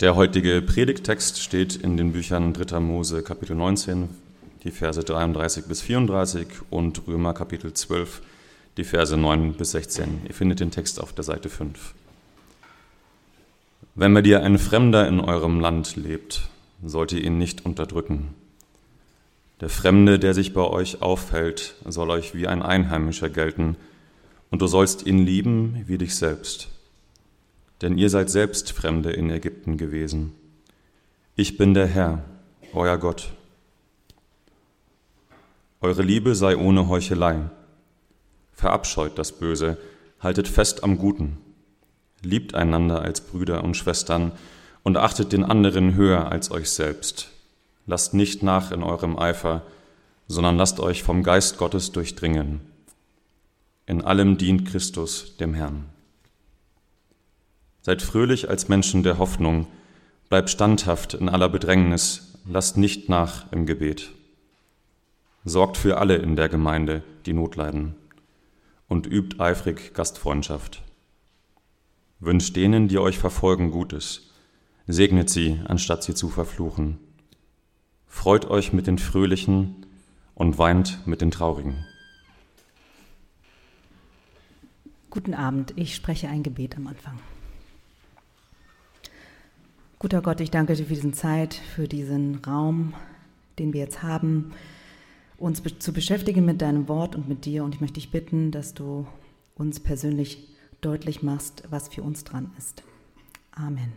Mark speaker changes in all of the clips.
Speaker 1: Der heutige Predigttext steht in den Büchern 3. Mose Kapitel 19, die Verse 33 bis 34 und Römer Kapitel 12, die Verse 9 bis 16. Ihr findet den Text auf der Seite 5. Wenn bei dir ein Fremder in eurem Land lebt, sollt ihr ihn nicht unterdrücken. Der Fremde, der sich bei euch aufhält, soll euch wie ein Einheimischer gelten, und du sollst ihn lieben wie dich selbst denn ihr seid selbst Fremde in Ägypten gewesen. Ich bin der Herr, euer Gott. Eure Liebe sei ohne Heuchelei. Verabscheut das Böse, haltet fest am Guten. Liebt einander als Brüder und Schwestern und achtet den anderen höher als euch selbst. Lasst nicht nach in eurem Eifer, sondern lasst euch vom Geist Gottes durchdringen. In allem dient Christus dem Herrn. Seid fröhlich als Menschen der Hoffnung, bleibt standhaft in aller Bedrängnis, lasst nicht nach im Gebet. Sorgt für alle in der Gemeinde, die Not leiden, und übt eifrig Gastfreundschaft. Wünscht denen, die euch verfolgen, Gutes, segnet sie, anstatt sie zu verfluchen. Freut euch mit den Fröhlichen und weint mit den Traurigen.
Speaker 2: Guten Abend, ich spreche ein Gebet am Anfang. Guter Gott, ich danke dir für diesen Zeit, für diesen Raum, den wir jetzt haben, uns zu beschäftigen mit deinem Wort und mit dir. Und ich möchte dich bitten, dass du uns persönlich deutlich machst, was für uns dran ist. Amen.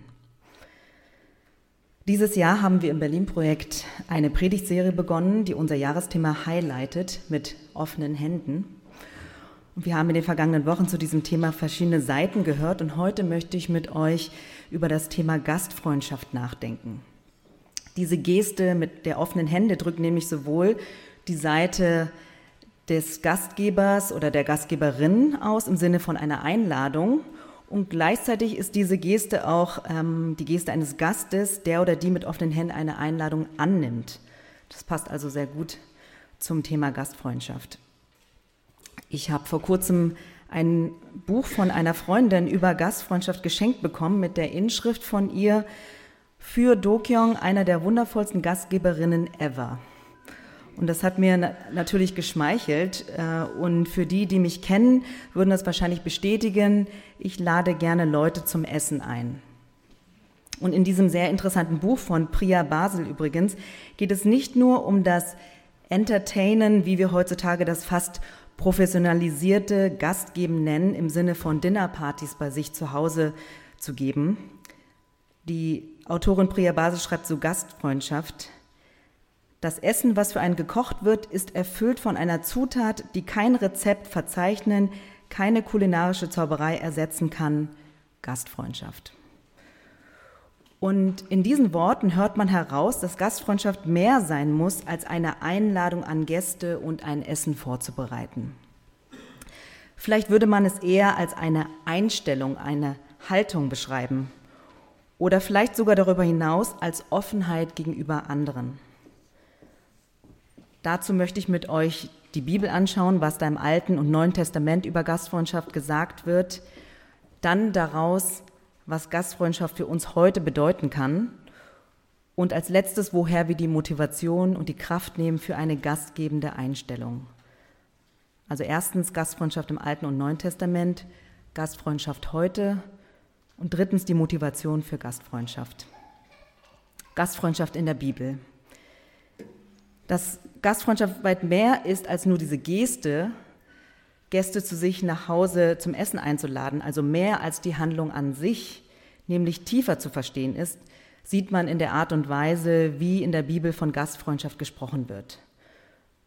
Speaker 2: Dieses Jahr haben wir im Berlin-Projekt eine Predigtserie begonnen, die unser Jahresthema highlightet mit offenen Händen. Wir haben in den vergangenen Wochen zu diesem Thema verschiedene Seiten gehört und heute möchte ich mit euch über das Thema Gastfreundschaft nachdenken. Diese Geste mit der offenen Hände drückt nämlich sowohl die Seite des Gastgebers oder der Gastgeberin aus im Sinne von einer Einladung und gleichzeitig ist diese Geste auch ähm, die Geste eines Gastes, der oder die mit offenen Händen eine Einladung annimmt. Das passt also sehr gut zum Thema Gastfreundschaft. Ich habe vor kurzem ein Buch von einer Freundin über Gastfreundschaft geschenkt bekommen mit der Inschrift von ihr für Dokyong, einer der wundervollsten Gastgeberinnen ever. Und das hat mir natürlich geschmeichelt. Äh, und für die, die mich kennen, würden das wahrscheinlich bestätigen. Ich lade gerne Leute zum Essen ein. Und in diesem sehr interessanten Buch von Priya Basel übrigens geht es nicht nur um das Entertainen, wie wir heutzutage das fast professionalisierte Gastgeben nennen, im Sinne von Dinnerpartys bei sich zu Hause zu geben. Die Autorin Priya Basil schreibt so Gastfreundschaft. Das Essen, was für einen gekocht wird, ist erfüllt von einer Zutat, die kein Rezept verzeichnen, keine kulinarische Zauberei ersetzen kann, Gastfreundschaft. Und in diesen Worten hört man heraus, dass Gastfreundschaft mehr sein muss, als eine Einladung an Gäste und ein Essen vorzubereiten. Vielleicht würde man es eher als eine Einstellung, eine Haltung beschreiben. Oder vielleicht sogar darüber hinaus als Offenheit gegenüber anderen. Dazu möchte ich mit euch die Bibel anschauen, was da im Alten und Neuen Testament über Gastfreundschaft gesagt wird. Dann daraus was Gastfreundschaft für uns heute bedeuten kann. Und als letztes, woher wir die Motivation und die Kraft nehmen für eine gastgebende Einstellung. Also erstens Gastfreundschaft im Alten und Neuen Testament, Gastfreundschaft heute und drittens die Motivation für Gastfreundschaft. Gastfreundschaft in der Bibel. Dass Gastfreundschaft weit mehr ist als nur diese Geste, Gäste zu sich nach Hause zum Essen einzuladen, also mehr als die Handlung an sich, nämlich tiefer zu verstehen ist, sieht man in der Art und Weise, wie in der Bibel von Gastfreundschaft gesprochen wird.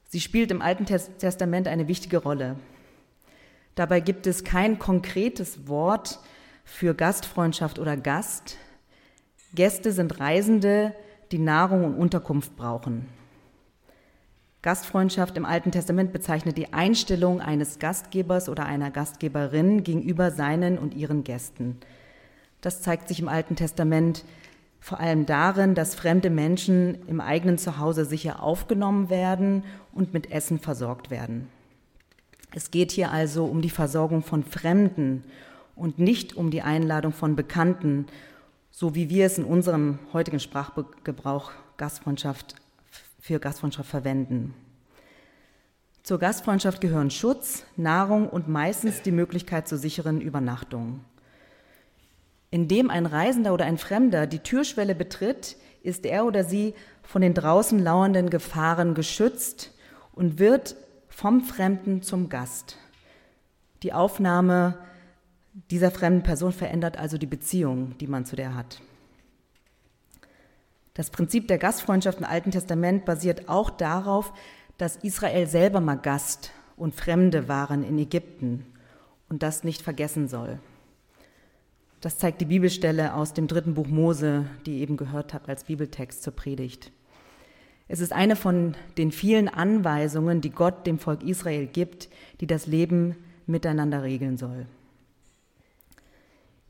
Speaker 2: Sie spielt im Alten Testament eine wichtige Rolle. Dabei gibt es kein konkretes Wort für Gastfreundschaft oder Gast. Gäste sind Reisende, die Nahrung und Unterkunft brauchen. Gastfreundschaft im Alten Testament bezeichnet die Einstellung eines Gastgebers oder einer Gastgeberin gegenüber seinen und ihren Gästen. Das zeigt sich im Alten Testament vor allem darin, dass fremde Menschen im eigenen Zuhause sicher aufgenommen werden und mit Essen versorgt werden. Es geht hier also um die Versorgung von Fremden und nicht um die Einladung von Bekannten, so wie wir es in unserem heutigen Sprachgebrauch Gastfreundschaft für Gastfreundschaft verwenden. Zur Gastfreundschaft gehören Schutz, Nahrung und meistens die Möglichkeit zur sicheren Übernachtung. Indem ein Reisender oder ein Fremder die Türschwelle betritt, ist er oder sie von den draußen lauernden Gefahren geschützt und wird vom Fremden zum Gast. Die Aufnahme dieser fremden Person verändert also die Beziehung, die man zu der hat. Das Prinzip der Gastfreundschaft im Alten Testament basiert auch darauf, dass Israel selber mal Gast und Fremde waren in Ägypten und das nicht vergessen soll. Das zeigt die Bibelstelle aus dem dritten Buch Mose, die ihr eben gehört habt als Bibeltext zur Predigt. Es ist eine von den vielen Anweisungen, die Gott dem Volk Israel gibt, die das Leben miteinander regeln soll.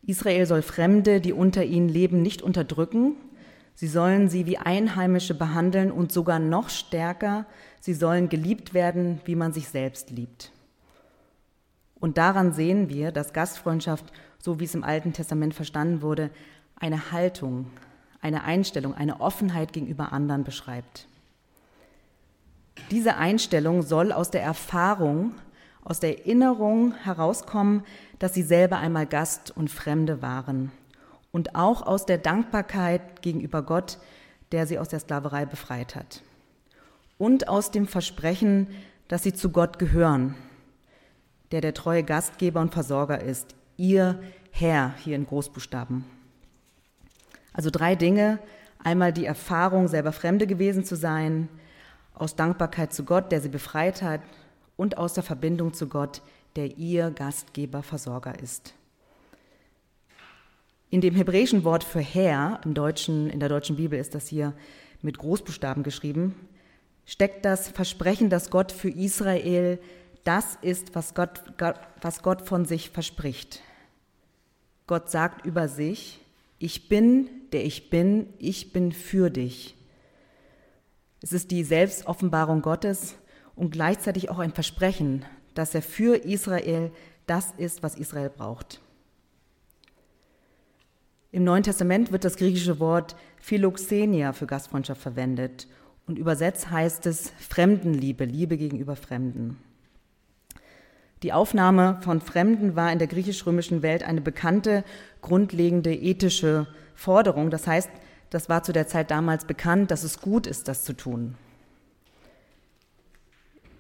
Speaker 2: Israel soll Fremde, die unter ihnen leben, nicht unterdrücken. Sie sollen sie wie Einheimische behandeln und sogar noch stärker, sie sollen geliebt werden, wie man sich selbst liebt. Und daran sehen wir, dass Gastfreundschaft, so wie es im Alten Testament verstanden wurde, eine Haltung, eine Einstellung, eine Offenheit gegenüber anderen beschreibt. Diese Einstellung soll aus der Erfahrung aus der Erinnerung herauskommen, dass sie selber einmal Gast und Fremde waren und auch aus der Dankbarkeit gegenüber Gott, der sie aus der Sklaverei befreit hat. Und aus dem Versprechen, dass sie zu Gott gehören, der der treue Gastgeber und Versorger ist, ihr Herr hier in Großbuchstaben. Also drei Dinge. Einmal die Erfahrung, selber Fremde gewesen zu sein, aus Dankbarkeit zu Gott, der sie befreit hat, und aus der Verbindung zu Gott, der ihr Gastgeber, Versorger ist. In dem hebräischen Wort für Herr, im Deutschen, in der deutschen Bibel ist das hier mit Großbuchstaben geschrieben, steckt das Versprechen, dass Gott für Israel das ist, was Gott, was Gott von sich verspricht. Gott sagt über sich, ich bin, der ich bin, ich bin für dich. Es ist die Selbstoffenbarung Gottes, und gleichzeitig auch ein Versprechen, dass er für Israel das ist, was Israel braucht. Im Neuen Testament wird das griechische Wort Philoxenia für Gastfreundschaft verwendet und übersetzt heißt es Fremdenliebe, Liebe gegenüber Fremden. Die Aufnahme von Fremden war in der griechisch-römischen Welt eine bekannte, grundlegende ethische Forderung. Das heißt, das war zu der Zeit damals bekannt, dass es gut ist, das zu tun.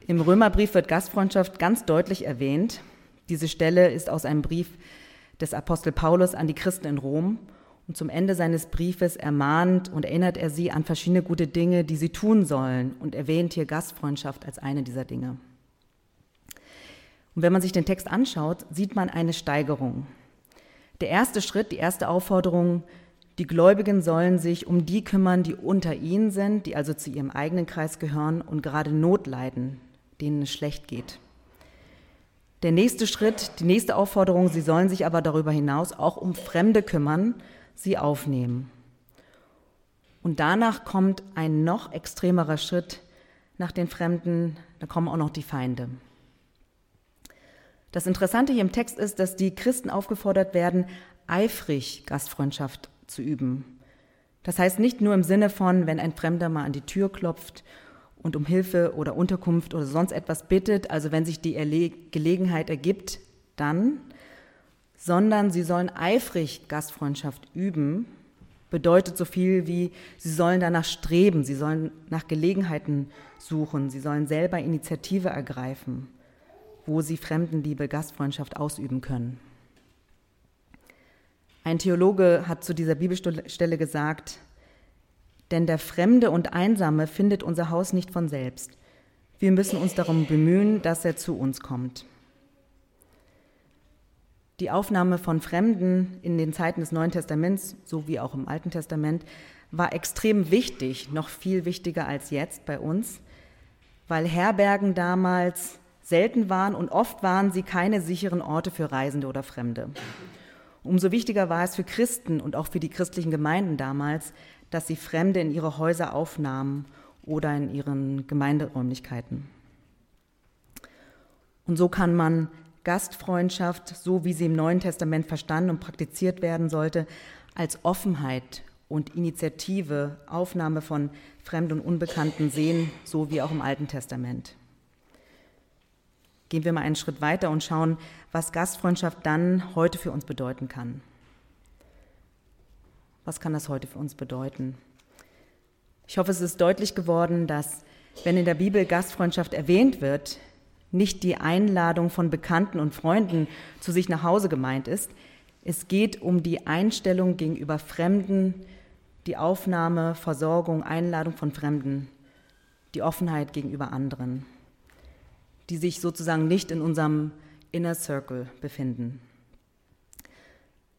Speaker 2: Im Römerbrief wird Gastfreundschaft ganz deutlich erwähnt. Diese Stelle ist aus einem Brief des Apostel Paulus an die Christen in Rom. Und zum Ende seines Briefes ermahnt und erinnert er sie an verschiedene gute Dinge, die sie tun sollen und erwähnt hier Gastfreundschaft als eine dieser Dinge. Und wenn man sich den Text anschaut, sieht man eine Steigerung. Der erste Schritt, die erste Aufforderung, die Gläubigen sollen sich um die kümmern, die unter ihnen sind, die also zu ihrem eigenen Kreis gehören und gerade Not leiden, denen es schlecht geht. Der nächste Schritt, die nächste Aufforderung, sie sollen sich aber darüber hinaus auch um Fremde kümmern, sie aufnehmen. Und danach kommt ein noch extremerer Schritt nach den Fremden, da kommen auch noch die Feinde. Das Interessante hier im Text ist, dass die Christen aufgefordert werden, eifrig Gastfreundschaft zu üben. Das heißt nicht nur im Sinne von, wenn ein Fremder mal an die Tür klopft und um Hilfe oder Unterkunft oder sonst etwas bittet, also wenn sich die Erle Gelegenheit ergibt, dann, sondern sie sollen eifrig Gastfreundschaft üben, bedeutet so viel wie, sie sollen danach streben, sie sollen nach Gelegenheiten suchen, sie sollen selber Initiative ergreifen, wo sie Fremdenliebe, Gastfreundschaft ausüben können. Ein Theologe hat zu dieser Bibelstelle gesagt, denn der Fremde und Einsame findet unser Haus nicht von selbst. Wir müssen uns darum bemühen, dass er zu uns kommt. Die Aufnahme von Fremden in den Zeiten des Neuen Testaments, so wie auch im Alten Testament, war extrem wichtig, noch viel wichtiger als jetzt bei uns, weil Herbergen damals selten waren und oft waren sie keine sicheren Orte für Reisende oder Fremde. Umso wichtiger war es für Christen und auch für die christlichen Gemeinden damals, dass sie Fremde in ihre Häuser aufnahmen oder in ihren Gemeinderäumlichkeiten. Und so kann man Gastfreundschaft, so wie sie im Neuen Testament verstanden und praktiziert werden sollte, als Offenheit und Initiative, Aufnahme von Fremden und Unbekannten sehen, so wie auch im Alten Testament. Gehen wir mal einen Schritt weiter und schauen, was Gastfreundschaft dann heute für uns bedeuten kann. Was kann das heute für uns bedeuten? Ich hoffe, es ist deutlich geworden, dass wenn in der Bibel Gastfreundschaft erwähnt wird, nicht die Einladung von Bekannten und Freunden zu sich nach Hause gemeint ist. Es geht um die Einstellung gegenüber Fremden, die Aufnahme, Versorgung, Einladung von Fremden, die Offenheit gegenüber anderen, die sich sozusagen nicht in unserem Inner Circle befinden.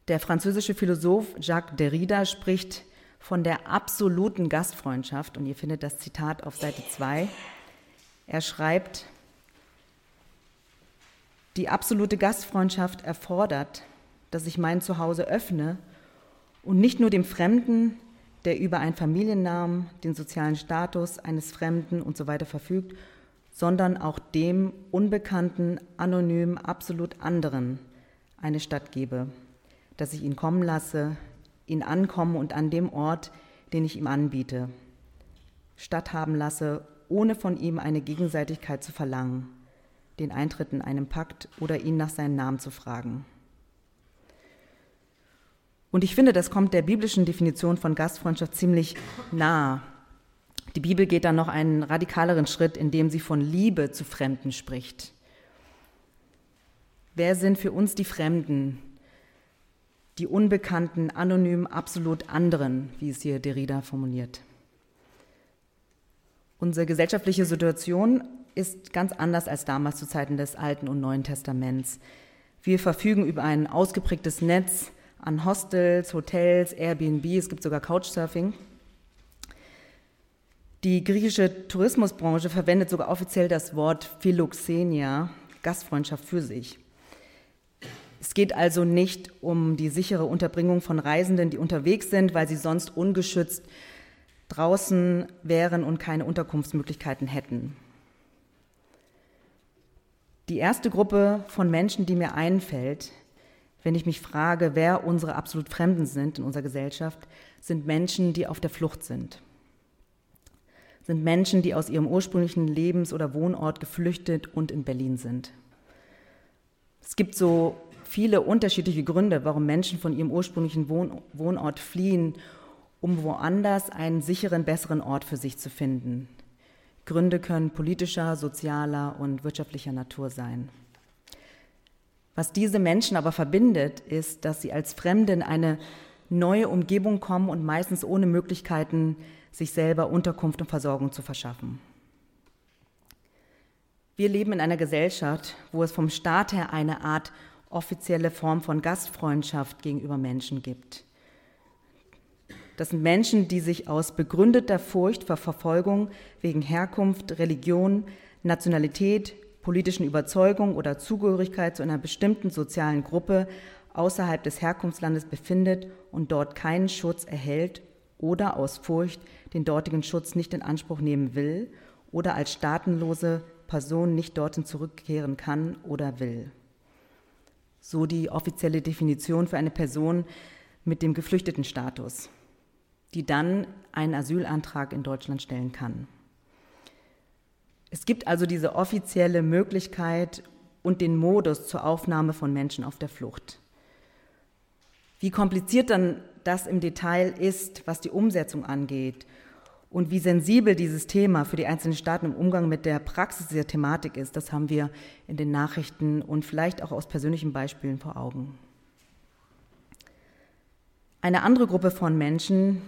Speaker 2: Der französische Philosoph Jacques Derrida spricht von der absoluten Gastfreundschaft und ihr findet das Zitat auf Seite 2. Er schreibt, die absolute Gastfreundschaft erfordert, dass ich mein Zuhause öffne und nicht nur dem Fremden, der über einen Familiennamen, den sozialen Status eines Fremden und so weiter verfügt, sondern auch dem unbekannten, anonym, absolut anderen eine Stadt gebe, dass ich ihn kommen lasse, ihn ankommen und an dem Ort, den ich ihm anbiete, statthaben lasse, ohne von ihm eine Gegenseitigkeit zu verlangen den Eintritt in einen Pakt oder ihn nach seinem Namen zu fragen. Und ich finde, das kommt der biblischen Definition von Gastfreundschaft ziemlich nah. Die Bibel geht dann noch einen radikaleren Schritt, indem sie von Liebe zu Fremden spricht. Wer sind für uns die Fremden, die unbekannten, anonym, absolut anderen, wie es hier Derrida formuliert? Unsere gesellschaftliche Situation ist ganz anders als damals zu Zeiten des Alten und Neuen Testaments. Wir verfügen über ein ausgeprägtes Netz an Hostels, Hotels, Airbnb, es gibt sogar Couchsurfing. Die griechische Tourismusbranche verwendet sogar offiziell das Wort Philoxenia, Gastfreundschaft für sich. Es geht also nicht um die sichere Unterbringung von Reisenden, die unterwegs sind, weil sie sonst ungeschützt draußen wären und keine Unterkunftsmöglichkeiten hätten. Die erste Gruppe von Menschen, die mir einfällt, wenn ich mich frage, wer unsere absolut Fremden sind in unserer Gesellschaft, sind Menschen, die auf der Flucht sind. Sind Menschen, die aus ihrem ursprünglichen Lebens- oder Wohnort geflüchtet und in Berlin sind. Es gibt so viele unterschiedliche Gründe, warum Menschen von ihrem ursprünglichen Wohn Wohnort fliehen, um woanders einen sicheren, besseren Ort für sich zu finden. Gründe können politischer, sozialer und wirtschaftlicher Natur sein. Was diese Menschen aber verbindet, ist, dass sie als Fremde in eine neue Umgebung kommen und meistens ohne Möglichkeiten, sich selber Unterkunft und Versorgung zu verschaffen. Wir leben in einer Gesellschaft, wo es vom Staat her eine Art offizielle Form von Gastfreundschaft gegenüber Menschen gibt. Das sind Menschen, die sich aus begründeter Furcht vor Verfolgung wegen Herkunft, Religion, Nationalität, politischen Überzeugung oder Zugehörigkeit zu einer bestimmten sozialen Gruppe außerhalb des Herkunftslandes befindet und dort keinen Schutz erhält oder aus Furcht den dortigen Schutz nicht in Anspruch nehmen will oder als staatenlose Person nicht dorthin zurückkehren kann oder will. So die offizielle Definition für eine Person mit dem Geflüchtetenstatus die dann einen Asylantrag in Deutschland stellen kann. Es gibt also diese offizielle Möglichkeit und den Modus zur Aufnahme von Menschen auf der Flucht. Wie kompliziert dann das im Detail ist, was die Umsetzung angeht und wie sensibel dieses Thema für die einzelnen Staaten im Umgang mit der Praxis dieser Thematik ist, das haben wir in den Nachrichten und vielleicht auch aus persönlichen Beispielen vor Augen. Eine andere Gruppe von Menschen,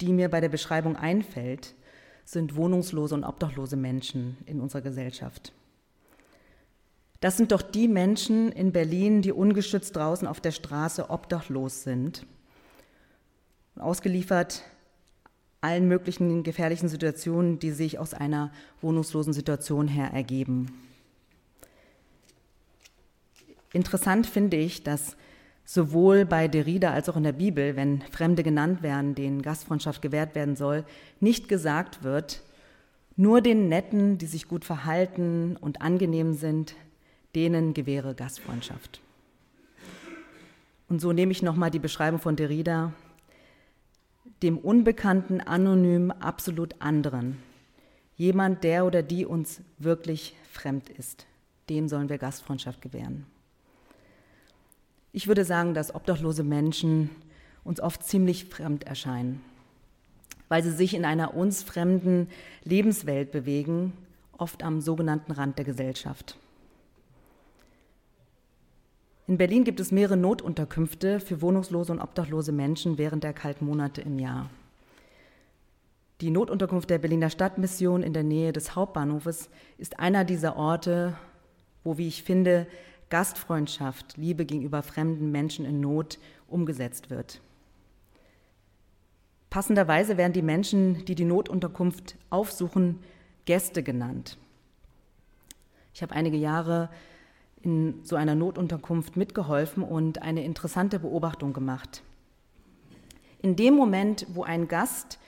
Speaker 2: die mir bei der Beschreibung einfällt, sind wohnungslose und obdachlose Menschen in unserer Gesellschaft. Das sind doch die Menschen in Berlin, die ungeschützt draußen auf der Straße obdachlos sind, ausgeliefert allen möglichen gefährlichen Situationen, die sich aus einer wohnungslosen Situation her ergeben. Interessant finde ich, dass sowohl bei Derrida als auch in der Bibel, wenn Fremde genannt werden, denen Gastfreundschaft gewährt werden soll, nicht gesagt wird, nur den Netten, die sich gut verhalten und angenehm sind, denen gewähre Gastfreundschaft. Und so nehme ich nochmal die Beschreibung von Derrida, dem Unbekannten, anonym, absolut anderen. Jemand, der oder die uns wirklich fremd ist. Dem sollen wir Gastfreundschaft gewähren. Ich würde sagen, dass obdachlose Menschen uns oft ziemlich fremd erscheinen, weil sie sich in einer uns fremden Lebenswelt bewegen, oft am sogenannten Rand der Gesellschaft. In Berlin gibt es mehrere Notunterkünfte für wohnungslose und obdachlose Menschen während der kalten Monate im Jahr. Die Notunterkunft der Berliner Stadtmission in der Nähe des Hauptbahnhofes ist einer dieser Orte, wo, wie ich finde, Gastfreundschaft, Liebe gegenüber fremden Menschen in Not umgesetzt wird. Passenderweise werden die Menschen, die die Notunterkunft aufsuchen, Gäste genannt. Ich habe einige Jahre in so einer Notunterkunft mitgeholfen und eine interessante Beobachtung gemacht. In dem Moment, wo ein Gast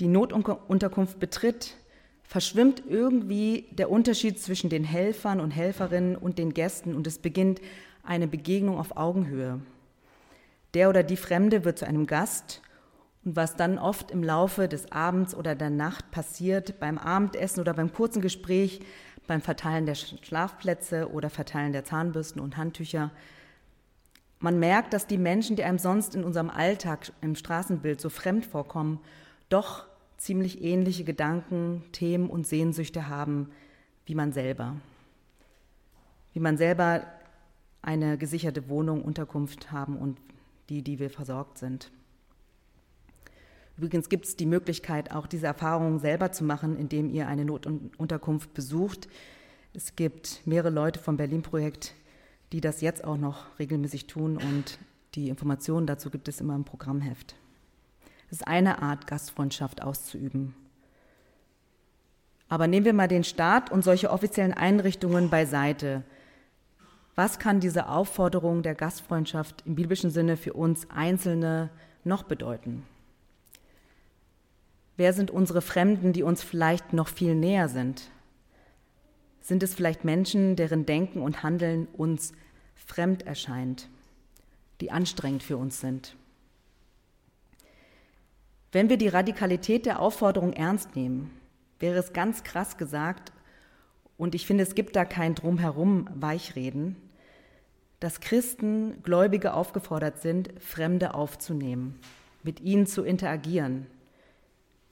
Speaker 2: die Notunterkunft betritt, verschwimmt irgendwie der Unterschied zwischen den Helfern und Helferinnen und den Gästen und es beginnt eine Begegnung auf Augenhöhe. Der oder die Fremde wird zu einem Gast und was dann oft im Laufe des Abends oder der Nacht passiert, beim Abendessen oder beim kurzen Gespräch, beim Verteilen der Schlafplätze oder Verteilen der Zahnbürsten und Handtücher. Man merkt, dass die Menschen, die einem sonst in unserem Alltag im Straßenbild so fremd vorkommen, doch ziemlich ähnliche Gedanken, Themen und Sehnsüchte haben wie man selber. Wie man selber eine gesicherte Wohnung, Unterkunft haben und die, die wir versorgt sind. Übrigens gibt es die Möglichkeit, auch diese Erfahrungen selber zu machen, indem ihr eine Notunterkunft besucht. Es gibt mehrere Leute vom Berlin-Projekt, die das jetzt auch noch regelmäßig tun und die Informationen dazu gibt es immer im Programmheft. Es ist eine Art, Gastfreundschaft auszuüben. Aber nehmen wir mal den Staat und solche offiziellen Einrichtungen beiseite. Was kann diese Aufforderung der Gastfreundschaft im biblischen Sinne für uns Einzelne noch bedeuten? Wer sind unsere Fremden, die uns vielleicht noch viel näher sind? Sind es vielleicht Menschen, deren Denken und Handeln uns fremd erscheint, die anstrengend für uns sind? Wenn wir die Radikalität der Aufforderung ernst nehmen, wäre es ganz krass gesagt, und ich finde, es gibt da kein Drumherum Weichreden, dass Christen, Gläubige aufgefordert sind, Fremde aufzunehmen, mit ihnen zu interagieren,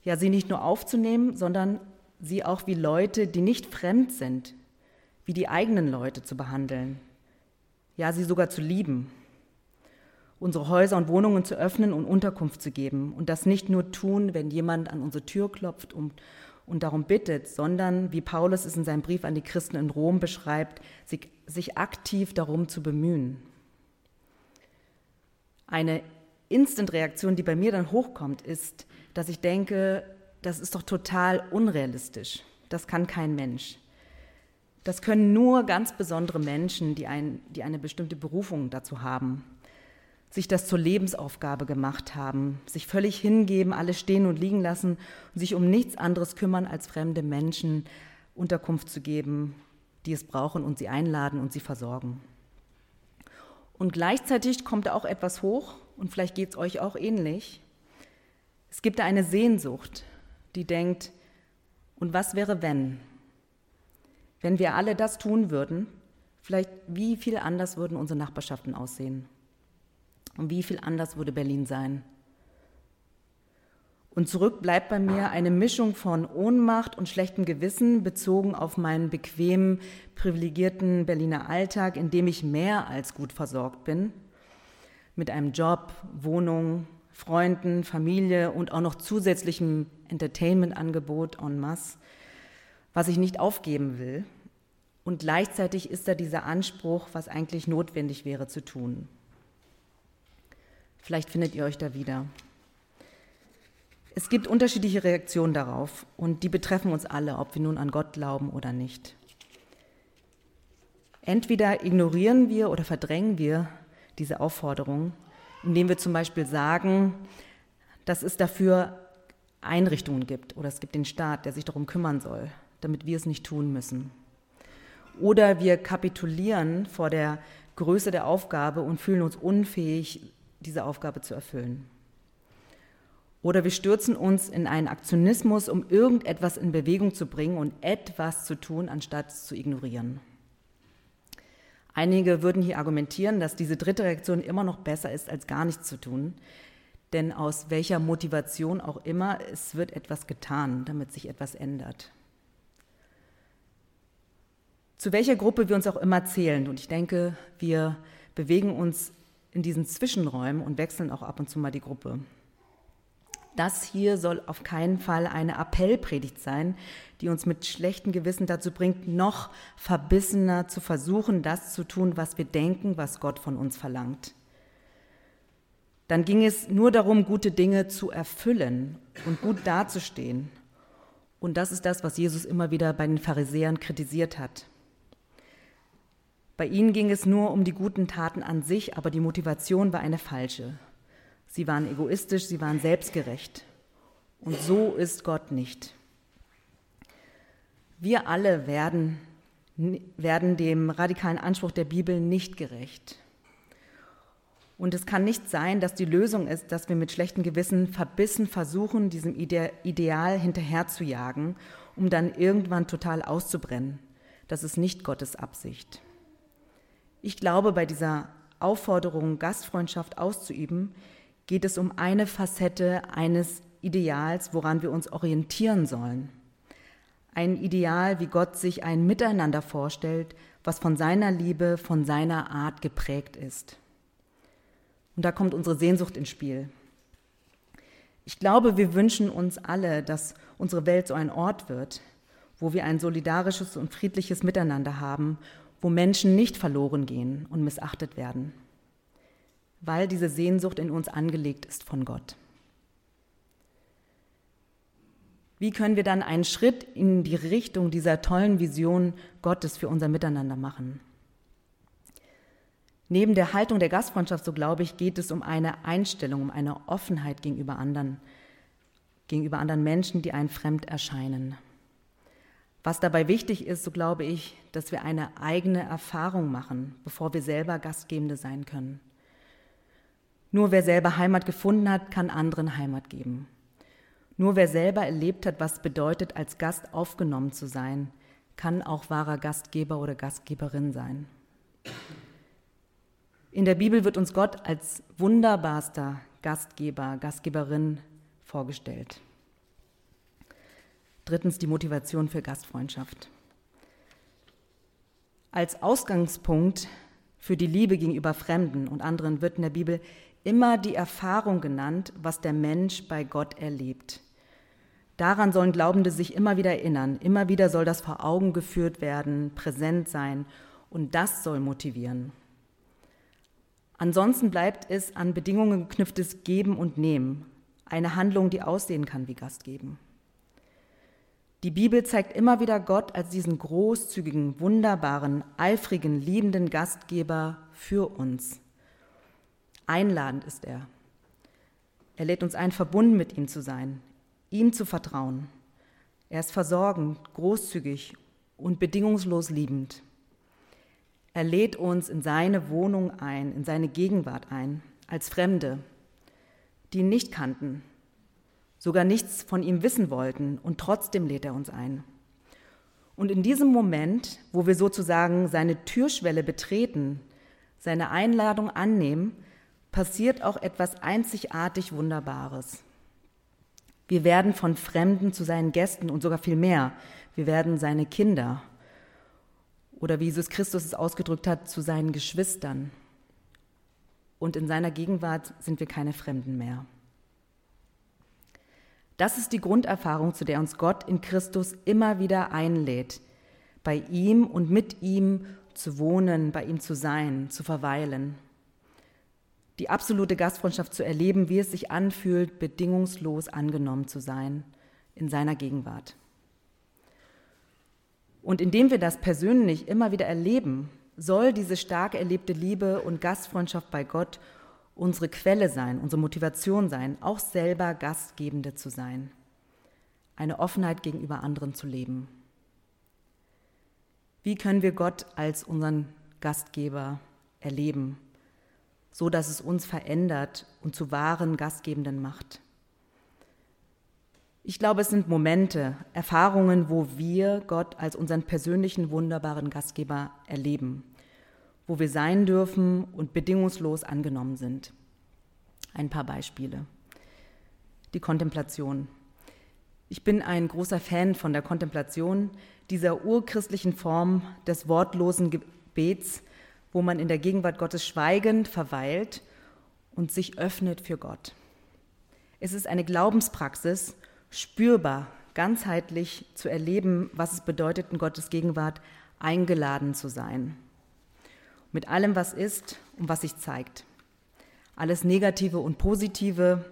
Speaker 2: ja, sie nicht nur aufzunehmen, sondern sie auch wie Leute, die nicht fremd sind, wie die eigenen Leute zu behandeln. Ja, sie sogar zu lieben. Unsere Häuser und Wohnungen zu öffnen und Unterkunft zu geben. Und das nicht nur tun, wenn jemand an unsere Tür klopft und, und darum bittet, sondern, wie Paulus es in seinem Brief an die Christen in Rom beschreibt, sich, sich aktiv darum zu bemühen. Eine Instant-Reaktion, die bei mir dann hochkommt, ist, dass ich denke, das ist doch total unrealistisch. Das kann kein Mensch. Das können nur ganz besondere Menschen, die, ein, die eine bestimmte Berufung dazu haben, sich das zur Lebensaufgabe gemacht haben, sich völlig hingeben, alles stehen und liegen lassen und sich um nichts anderes kümmern, als fremde Menschen Unterkunft zu geben, die es brauchen und sie einladen und sie versorgen. Und gleichzeitig kommt auch etwas hoch, und vielleicht geht es euch auch ähnlich, es gibt da eine Sehnsucht, die denkt, und was wäre, wenn? Wenn wir alle das tun würden, vielleicht wie viel anders würden unsere Nachbarschaften aussehen? Und wie viel anders würde Berlin sein? Und zurück bleibt bei mir eine Mischung von Ohnmacht und schlechtem Gewissen bezogen auf meinen bequemen, privilegierten Berliner Alltag, in dem ich mehr als gut versorgt bin. Mit einem Job, Wohnung, Freunden, Familie und auch noch zusätzlichem Entertainment-Angebot en masse, was ich nicht aufgeben will. Und gleichzeitig ist da dieser Anspruch, was eigentlich notwendig wäre zu tun. Vielleicht findet ihr euch da wieder. Es gibt unterschiedliche Reaktionen darauf und die betreffen uns alle, ob wir nun an Gott glauben oder nicht. Entweder ignorieren wir oder verdrängen wir diese Aufforderung indem wir zum Beispiel sagen, dass es dafür Einrichtungen gibt oder es gibt den Staat, der sich darum kümmern soll, damit wir es nicht tun müssen. Oder wir kapitulieren vor der Größe der Aufgabe und fühlen uns unfähig, diese Aufgabe zu erfüllen. Oder wir stürzen uns in einen Aktionismus, um irgendetwas in Bewegung zu bringen und etwas zu tun, anstatt zu ignorieren. Einige würden hier argumentieren, dass diese dritte Reaktion immer noch besser ist, als gar nichts zu tun. Denn aus welcher Motivation auch immer, es wird etwas getan, damit sich etwas ändert. Zu welcher Gruppe wir uns auch immer zählen. Und ich denke, wir bewegen uns in diesen Zwischenräumen und wechseln auch ab und zu mal die Gruppe. Das hier soll auf keinen Fall eine Appellpredigt sein, die uns mit schlechtem Gewissen dazu bringt, noch verbissener zu versuchen, das zu tun, was wir denken, was Gott von uns verlangt. Dann ging es nur darum, gute Dinge zu erfüllen und gut dazustehen. Und das ist das, was Jesus immer wieder bei den Pharisäern kritisiert hat. Bei ihnen ging es nur um die guten Taten an sich, aber die Motivation war eine falsche. Sie waren egoistisch, sie waren selbstgerecht. Und so ist Gott nicht. Wir alle werden, werden dem radikalen Anspruch der Bibel nicht gerecht. Und es kann nicht sein, dass die Lösung ist, dass wir mit schlechtem Gewissen verbissen versuchen, diesem Ideal hinterherzujagen, um dann irgendwann total auszubrennen. Das ist nicht Gottes Absicht. Ich glaube, bei dieser Aufforderung, Gastfreundschaft auszuüben, geht es um eine Facette eines Ideals, woran wir uns orientieren sollen. Ein Ideal, wie Gott sich ein Miteinander vorstellt, was von seiner Liebe, von seiner Art geprägt ist. Und da kommt unsere Sehnsucht ins Spiel. Ich glaube, wir wünschen uns alle, dass unsere Welt so ein Ort wird, wo wir ein solidarisches und friedliches Miteinander haben, wo Menschen nicht verloren gehen und missachtet werden weil diese Sehnsucht in uns angelegt ist von Gott. Wie können wir dann einen Schritt in die Richtung dieser tollen Vision Gottes für unser Miteinander machen? Neben der Haltung der Gastfreundschaft, so glaube ich, geht es um eine Einstellung, um eine Offenheit gegenüber anderen, gegenüber anderen Menschen, die einen fremd erscheinen. Was dabei wichtig ist, so glaube ich, dass wir eine eigene Erfahrung machen, bevor wir selber Gastgebende sein können. Nur wer selber Heimat gefunden hat, kann anderen Heimat geben. Nur wer selber erlebt hat, was bedeutet, als Gast aufgenommen zu sein, kann auch wahrer Gastgeber oder Gastgeberin sein. In der Bibel wird uns Gott als wunderbarster Gastgeber, Gastgeberin vorgestellt. Drittens die Motivation für Gastfreundschaft. Als Ausgangspunkt für die Liebe gegenüber Fremden und anderen wird in der Bibel immer die Erfahrung genannt, was der Mensch bei Gott erlebt. Daran sollen Glaubende sich immer wieder erinnern, immer wieder soll das vor Augen geführt werden, präsent sein und das soll motivieren. Ansonsten bleibt es an Bedingungen geknüpftes Geben und Nehmen, eine Handlung, die aussehen kann wie Gastgeben. Die Bibel zeigt immer wieder Gott als diesen großzügigen, wunderbaren, eifrigen, liebenden Gastgeber für uns. Einladend ist er. Er lädt uns ein, verbunden mit ihm zu sein, ihm zu vertrauen. Er ist versorgend, großzügig und bedingungslos liebend. Er lädt uns in seine Wohnung ein, in seine Gegenwart ein, als Fremde, die ihn nicht kannten, sogar nichts von ihm wissen wollten, und trotzdem lädt er uns ein. Und in diesem Moment, wo wir sozusagen seine Türschwelle betreten, seine Einladung annehmen, passiert auch etwas einzigartig Wunderbares. Wir werden von Fremden zu seinen Gästen und sogar viel mehr. Wir werden seine Kinder. Oder wie Jesus Christus es ausgedrückt hat, zu seinen Geschwistern. Und in seiner Gegenwart sind wir keine Fremden mehr. Das ist die Grunderfahrung, zu der uns Gott in Christus immer wieder einlädt, bei ihm und mit ihm zu wohnen, bei ihm zu sein, zu verweilen die absolute Gastfreundschaft zu erleben, wie es sich anfühlt, bedingungslos angenommen zu sein in seiner Gegenwart. Und indem wir das persönlich immer wieder erleben, soll diese stark erlebte Liebe und Gastfreundschaft bei Gott unsere Quelle sein, unsere Motivation sein, auch selber Gastgebende zu sein, eine Offenheit gegenüber anderen zu leben. Wie können wir Gott als unseren Gastgeber erleben, so dass es uns verändert und zu wahren Gastgebenden macht. Ich glaube, es sind Momente, Erfahrungen, wo wir Gott als unseren persönlichen, wunderbaren Gastgeber erleben, wo wir sein dürfen und bedingungslos angenommen sind. Ein paar Beispiele. Die Kontemplation. Ich bin ein großer Fan von der Kontemplation, dieser urchristlichen Form des wortlosen Gebets, wo man in der Gegenwart Gottes schweigend verweilt und sich öffnet für Gott. Es ist eine Glaubenspraxis, spürbar, ganzheitlich zu erleben, was es bedeutet, in Gottes Gegenwart eingeladen zu sein. Mit allem, was ist und was sich zeigt. Alles Negative und Positive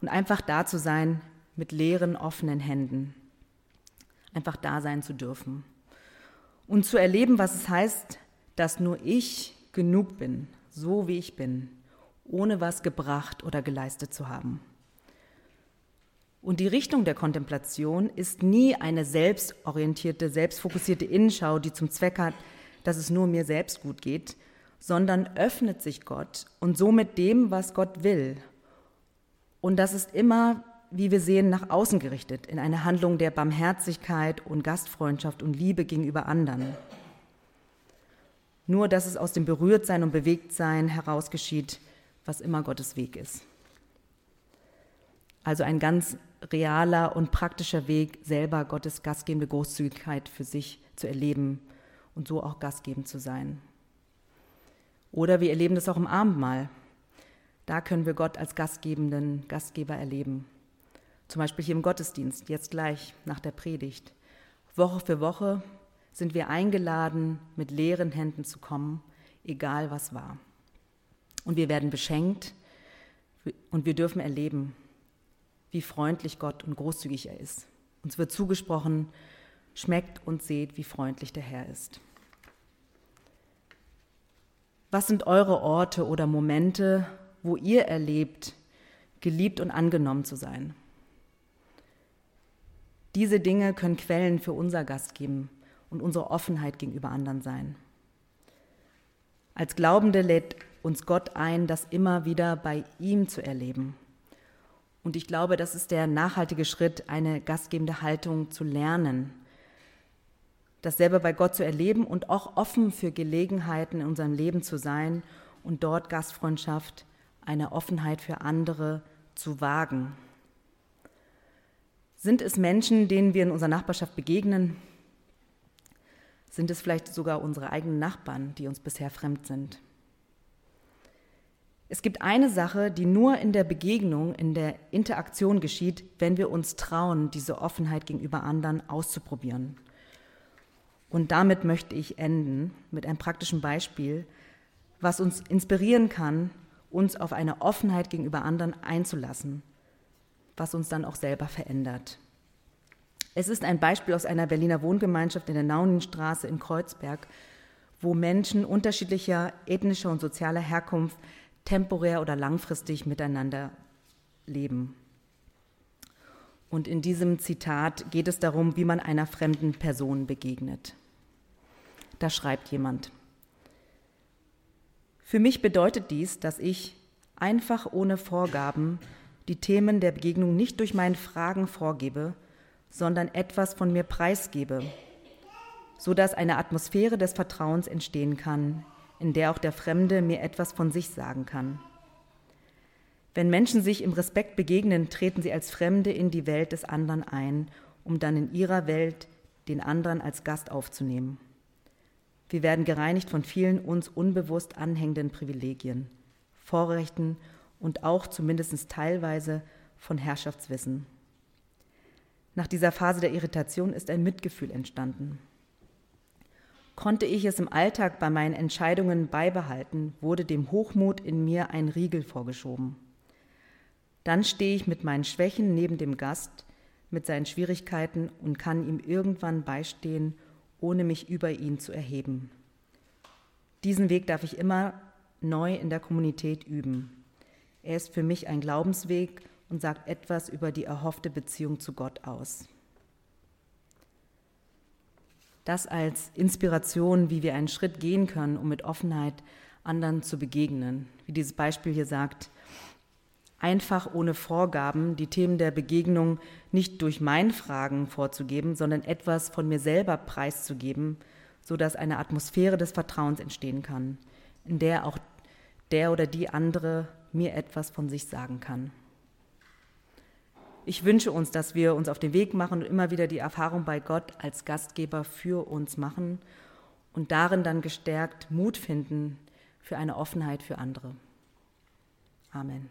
Speaker 2: und einfach da zu sein mit leeren, offenen Händen. Einfach da sein zu dürfen. Und zu erleben, was es heißt, dass nur ich genug bin, so wie ich bin, ohne was gebracht oder geleistet zu haben. Und die Richtung der Kontemplation ist nie eine selbstorientierte, selbstfokussierte Innenschau, die zum Zweck hat, dass es nur mir selbst gut geht, sondern öffnet sich Gott und somit dem, was Gott will. Und das ist immer, wie wir sehen, nach außen gerichtet, in eine Handlung der Barmherzigkeit und Gastfreundschaft und Liebe gegenüber anderen. Nur, dass es aus dem Berührtsein und Bewegtsein heraus geschieht, was immer Gottes Weg ist. Also ein ganz realer und praktischer Weg, selber Gottes gastgebende Großzügigkeit für sich zu erleben und so auch gastgebend zu sein. Oder wir erleben das auch im Abendmahl. Da können wir Gott als gastgebenden Gastgeber erleben. Zum Beispiel hier im Gottesdienst, jetzt gleich nach der Predigt. Woche für Woche sind wir eingeladen, mit leeren Händen zu kommen, egal was war. Und wir werden beschenkt und wir dürfen erleben, wie freundlich Gott und großzügig er ist. Uns wird zugesprochen, schmeckt und seht, wie freundlich der Herr ist. Was sind eure Orte oder Momente, wo ihr erlebt, geliebt und angenommen zu sein? Diese Dinge können Quellen für unser Gast geben und unsere Offenheit gegenüber anderen sein. Als Glaubende lädt uns Gott ein, das immer wieder bei ihm zu erleben und ich glaube, das ist der nachhaltige Schritt, eine gastgebende Haltung zu lernen, das selber bei Gott zu erleben und auch offen für Gelegenheiten in unserem Leben zu sein und dort Gastfreundschaft, eine Offenheit für andere zu wagen. Sind es Menschen, denen wir in unserer Nachbarschaft begegnen? Sind es vielleicht sogar unsere eigenen Nachbarn, die uns bisher fremd sind? Es gibt eine Sache, die nur in der Begegnung, in der Interaktion geschieht, wenn wir uns trauen, diese Offenheit gegenüber anderen auszuprobieren. Und damit möchte ich enden mit einem praktischen Beispiel, was uns inspirieren kann, uns auf eine Offenheit gegenüber anderen einzulassen, was uns dann auch selber verändert. Es ist ein Beispiel aus einer Berliner Wohngemeinschaft in der Nauninstraße in Kreuzberg, wo Menschen unterschiedlicher ethnischer und sozialer Herkunft temporär oder langfristig miteinander leben. Und in diesem Zitat geht es darum, wie man einer fremden Person begegnet. Da schreibt jemand, für mich bedeutet dies, dass ich einfach ohne Vorgaben die Themen der Begegnung nicht durch meine Fragen vorgebe, sondern etwas von mir preisgebe, sodass eine Atmosphäre des Vertrauens entstehen kann, in der auch der Fremde mir etwas von sich sagen kann. Wenn Menschen sich im Respekt begegnen, treten sie als Fremde in die Welt des anderen ein, um dann in ihrer Welt den anderen als Gast aufzunehmen. Wir werden gereinigt von vielen uns unbewusst anhängenden Privilegien, Vorrechten und auch zumindest teilweise von Herrschaftswissen. Nach dieser Phase der Irritation ist ein Mitgefühl entstanden. Konnte ich es im Alltag bei meinen Entscheidungen beibehalten, wurde dem Hochmut in mir ein Riegel vorgeschoben. Dann stehe ich mit meinen Schwächen neben dem Gast, mit seinen Schwierigkeiten und kann ihm irgendwann beistehen, ohne mich über ihn zu erheben. Diesen Weg darf ich immer neu in der Kommunität üben. Er ist für mich ein Glaubensweg und sagt etwas über die erhoffte Beziehung zu Gott aus. Das als Inspiration, wie wir einen Schritt gehen können, um mit Offenheit anderen zu begegnen. Wie dieses Beispiel hier sagt, einfach ohne Vorgaben die Themen der Begegnung nicht durch mein Fragen vorzugeben, sondern etwas von mir selber preiszugeben, sodass eine Atmosphäre des Vertrauens entstehen kann, in der auch der oder die andere mir etwas von sich sagen kann. Ich wünsche uns, dass wir uns auf den Weg machen und immer wieder die Erfahrung bei Gott als Gastgeber für uns machen und darin dann gestärkt Mut finden für eine Offenheit für andere. Amen.